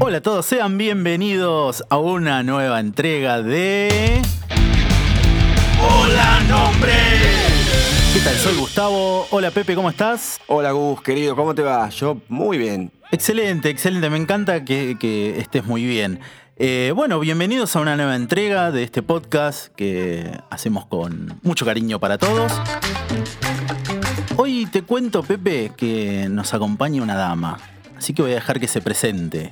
Hola a todos, sean bienvenidos a una nueva entrega de... ¡Hola, nombre! ¿Qué tal? Soy Gustavo. Hola Pepe, ¿cómo estás? Hola Gus, querido, ¿cómo te va? Yo muy bien. Excelente, excelente. Me encanta que, que estés muy bien. Eh, bueno, bienvenidos a una nueva entrega de este podcast que hacemos con mucho cariño para todos. Hoy te cuento, Pepe, que nos acompaña una dama. Así que voy a dejar que se presente.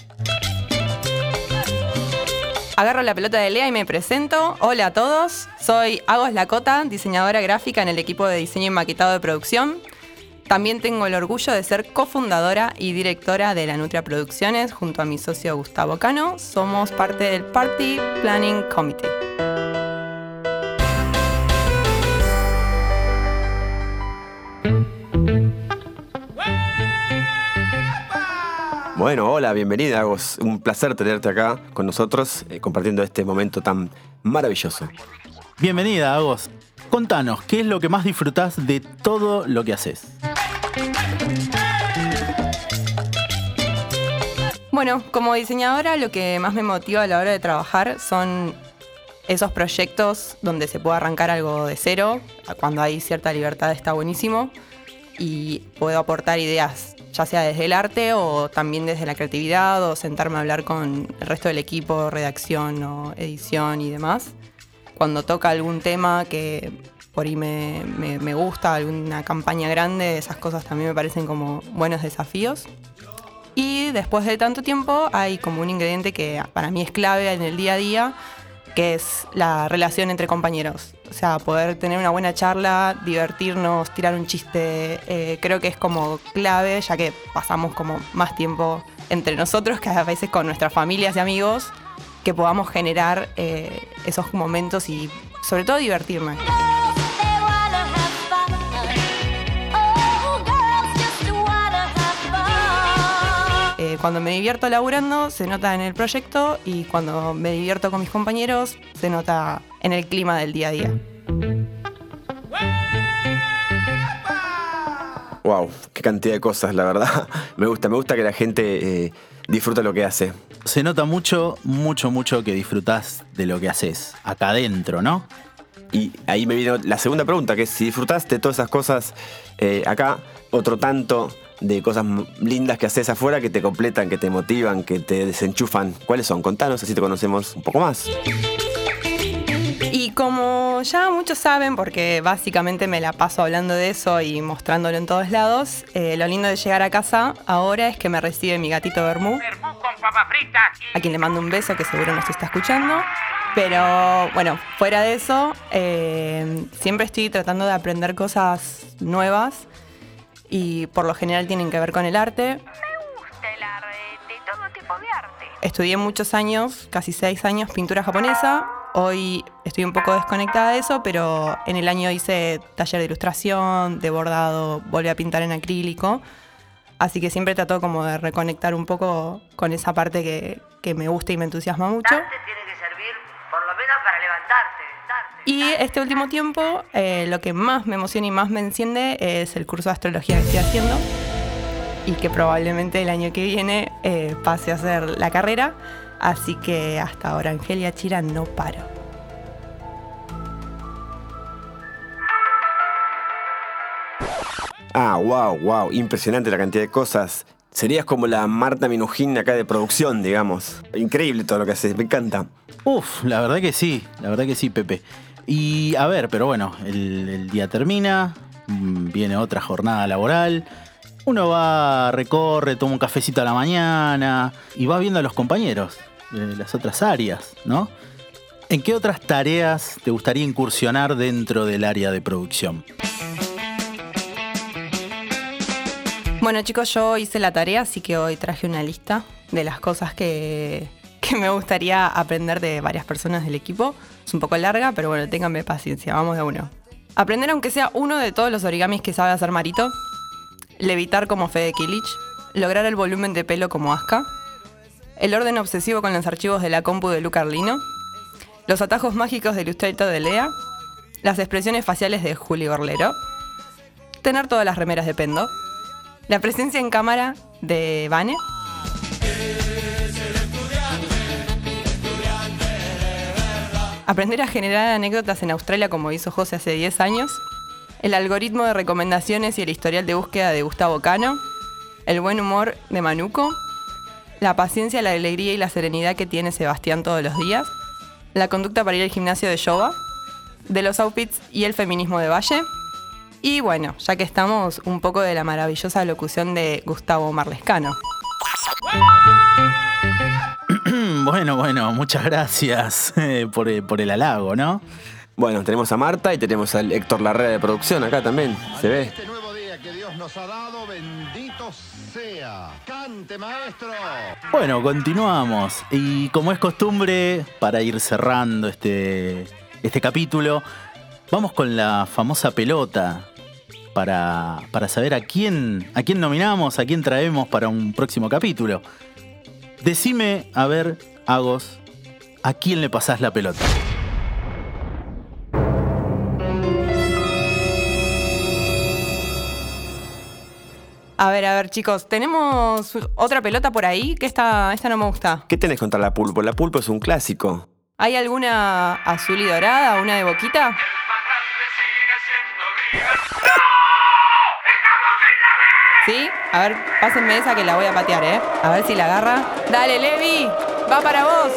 Agarro la pelota de Lea y me presento. Hola a todos, soy Agos Lacota, diseñadora gráfica en el equipo de diseño y maquetado de producción. También tengo el orgullo de ser cofundadora y directora de la Nutria Producciones junto a mi socio Gustavo Cano. Somos parte del Party Planning Committee. Bueno, hola, bienvenida, Agos. Un placer tenerte acá con nosotros, eh, compartiendo este momento tan maravilloso. Bienvenida, Agos. Contanos, ¿qué es lo que más disfrutás de todo lo que haces? Bueno, como diseñadora lo que más me motiva a la hora de trabajar son esos proyectos donde se puede arrancar algo de cero, cuando hay cierta libertad está buenísimo y puedo aportar ideas ya sea desde el arte o también desde la creatividad o sentarme a hablar con el resto del equipo, redacción o edición y demás. Cuando toca algún tema que por ahí me, me- gusta, alguna campaña grande, esas cosas también me parecen como buenos desafíos. Y después de tanto tiempo hay como un ingrediente que para mí es clave en el día a día, que es la relación entre compañeros. O sea, poder tener una buena charla, divertirnos, tirar un chiste, eh, creo que es como clave, ya que pasamos como más tiempo entre nosotros que a veces con nuestras familias y amigos, que podamos generar eh, esos momentos y sobre todo divertirme. Cuando me divierto laburando se nota en el proyecto y cuando me divierto con mis compañeros se nota en el clima del día a día. Wow, qué cantidad de cosas, la verdad. Me gusta, me gusta que la gente eh, disfruta lo que hace. Se nota mucho, mucho, mucho que disfrutás de lo que haces acá adentro, ¿no? Y ahí me viene la segunda pregunta, que es si disfrutaste todas esas cosas eh, acá, otro tanto de cosas lindas que haces afuera que te completan, que te motivan, que te desenchufan. ¿Cuáles son? Contanos, así te conocemos un poco más. Y como ya muchos saben, porque básicamente me la paso hablando de eso y mostrándolo en todos lados, eh, lo lindo de llegar a casa ahora es que me recibe mi gatito Bermú, a quien le mando un beso que seguro nos está escuchando. Pero bueno, fuera de eso, eh, siempre estoy tratando de aprender cosas nuevas y por lo general tienen que ver con el arte. gusta el arte, todo tipo de arte. Estudié muchos años, casi seis años, pintura japonesa. Hoy estoy un poco desconectada de eso, pero en el año hice taller de ilustración, de bordado, volví a pintar en acrílico. Así que siempre trato como de reconectar un poco con esa parte que, que me gusta y me entusiasma mucho. tiene que servir por lo menos para levantarte. Y este último tiempo, eh, lo que más me emociona y más me enciende es el curso de astrología que estoy haciendo y que probablemente el año que viene eh, pase a hacer la carrera. Así que hasta ahora, Angelia Chira, no paro. Ah, wow, wow, impresionante la cantidad de cosas. Serías como la Marta Minujín acá de producción, digamos. Increíble todo lo que haces, me encanta. Uf, la verdad que sí, la verdad que sí, Pepe. Y a ver, pero bueno, el, día termina, viene otra jornada laboral, uno va, recorre, toma un cafecito a la mañana y va viendo a los compañeros de las otras áreas, ¿no? ¿En qué otras tareas te gustaría incursionar dentro del área de producción? Bueno chicos, yo hice la tarea, así que hoy traje una lista de las cosas que, que me gustaría aprender de varias personas del equipo. Es un poco larga, pero bueno, ténganme paciencia, vamos de uno. Aprender aunque sea uno de todos los origamis que sabe hacer Marito. Levitar como Fede Kilich. Lograr el volumen de pelo como Aska. El orden obsesivo con los archivos de la compu de Luca Arlino. Los atajos mágicos de Illustrator de Lea. Las expresiones faciales de Juli Gorlero. tener todas las remeras de Pendo, la presencia en cámara de Vane, aprender a generar anécdotas en Australia como hizo José hace 10 años, el algoritmo de recomendaciones y el historial de búsqueda de Gustavo Cano, el buen humor de Manuco, la paciencia, la alegría y la serenidad que tiene Sebastián todos los días, la conducta para ir al gimnasio de Yoga, de los outfits y el feminismo de Valle, y bueno, ya que estamos, un poco de la maravillosa locución de Gustavo Marlescano. Bueno, bueno, muchas gracias eh, por, eh, por el halago, ¿no? Bueno, tenemos a Marta y tenemos al Héctor Larrea de producción acá también. Se ve. Este nuevo día que Dios nos ha dado, bendito sea. Cante, maestro. Bueno, continuamos. Y como es costumbre, para ir cerrando este, este capítulo, vamos con la famosa pelota para, para saber a quién, a quién nominamos, a quién traemos para un próximo capítulo. Decime, a ver, Agos, ¿a quién le pasás la pelota? A ver, a ver, chicos, tenemos otra pelota por ahí que esta, esta no me gusta. ¿Qué tenés contra la pulpo? La pulpo es un clásico. ¿Hay alguna azul y dorada, una de boquita? ¿Sí? A ver, pásenme esa que la voy a patear, ¿eh? A ver si la agarra. Dale, Levi, va para vos.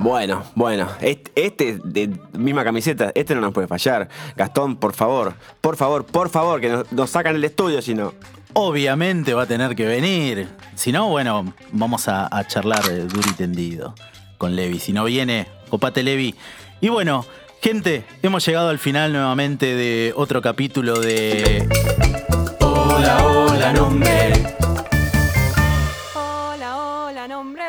Bueno, bueno, este, este de misma camiseta, este no nos puede fallar. Gastón, por favor, por favor, por favor, que nos, nos sacan el estudio, si no. Obviamente va a tener que venir. Si no, bueno, vamos a, a charlar eh, duro y tendido con Levi. Si no viene, copate Levi. Y bueno, gente, hemos llegado al final nuevamente de otro capítulo de... Hola, hola, nombre. Hola, hola, nombre.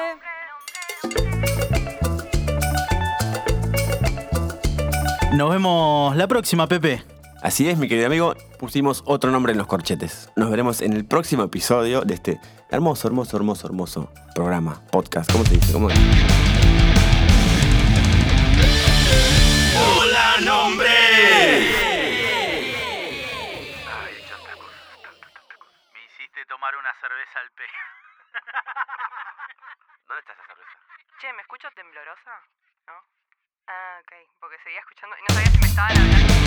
Nos vemos la próxima, Pepe. Así es, mi querido amigo, pusimos otro nombre en los corchetes. Nos veremos en el próximo episodio de este hermoso, hermoso, hermoso, hermoso programa, podcast. ¿Cómo se dice? ¿Cómo? ¡Hola, ok, porque seguía escuchando y no sabía si me estaban hablando.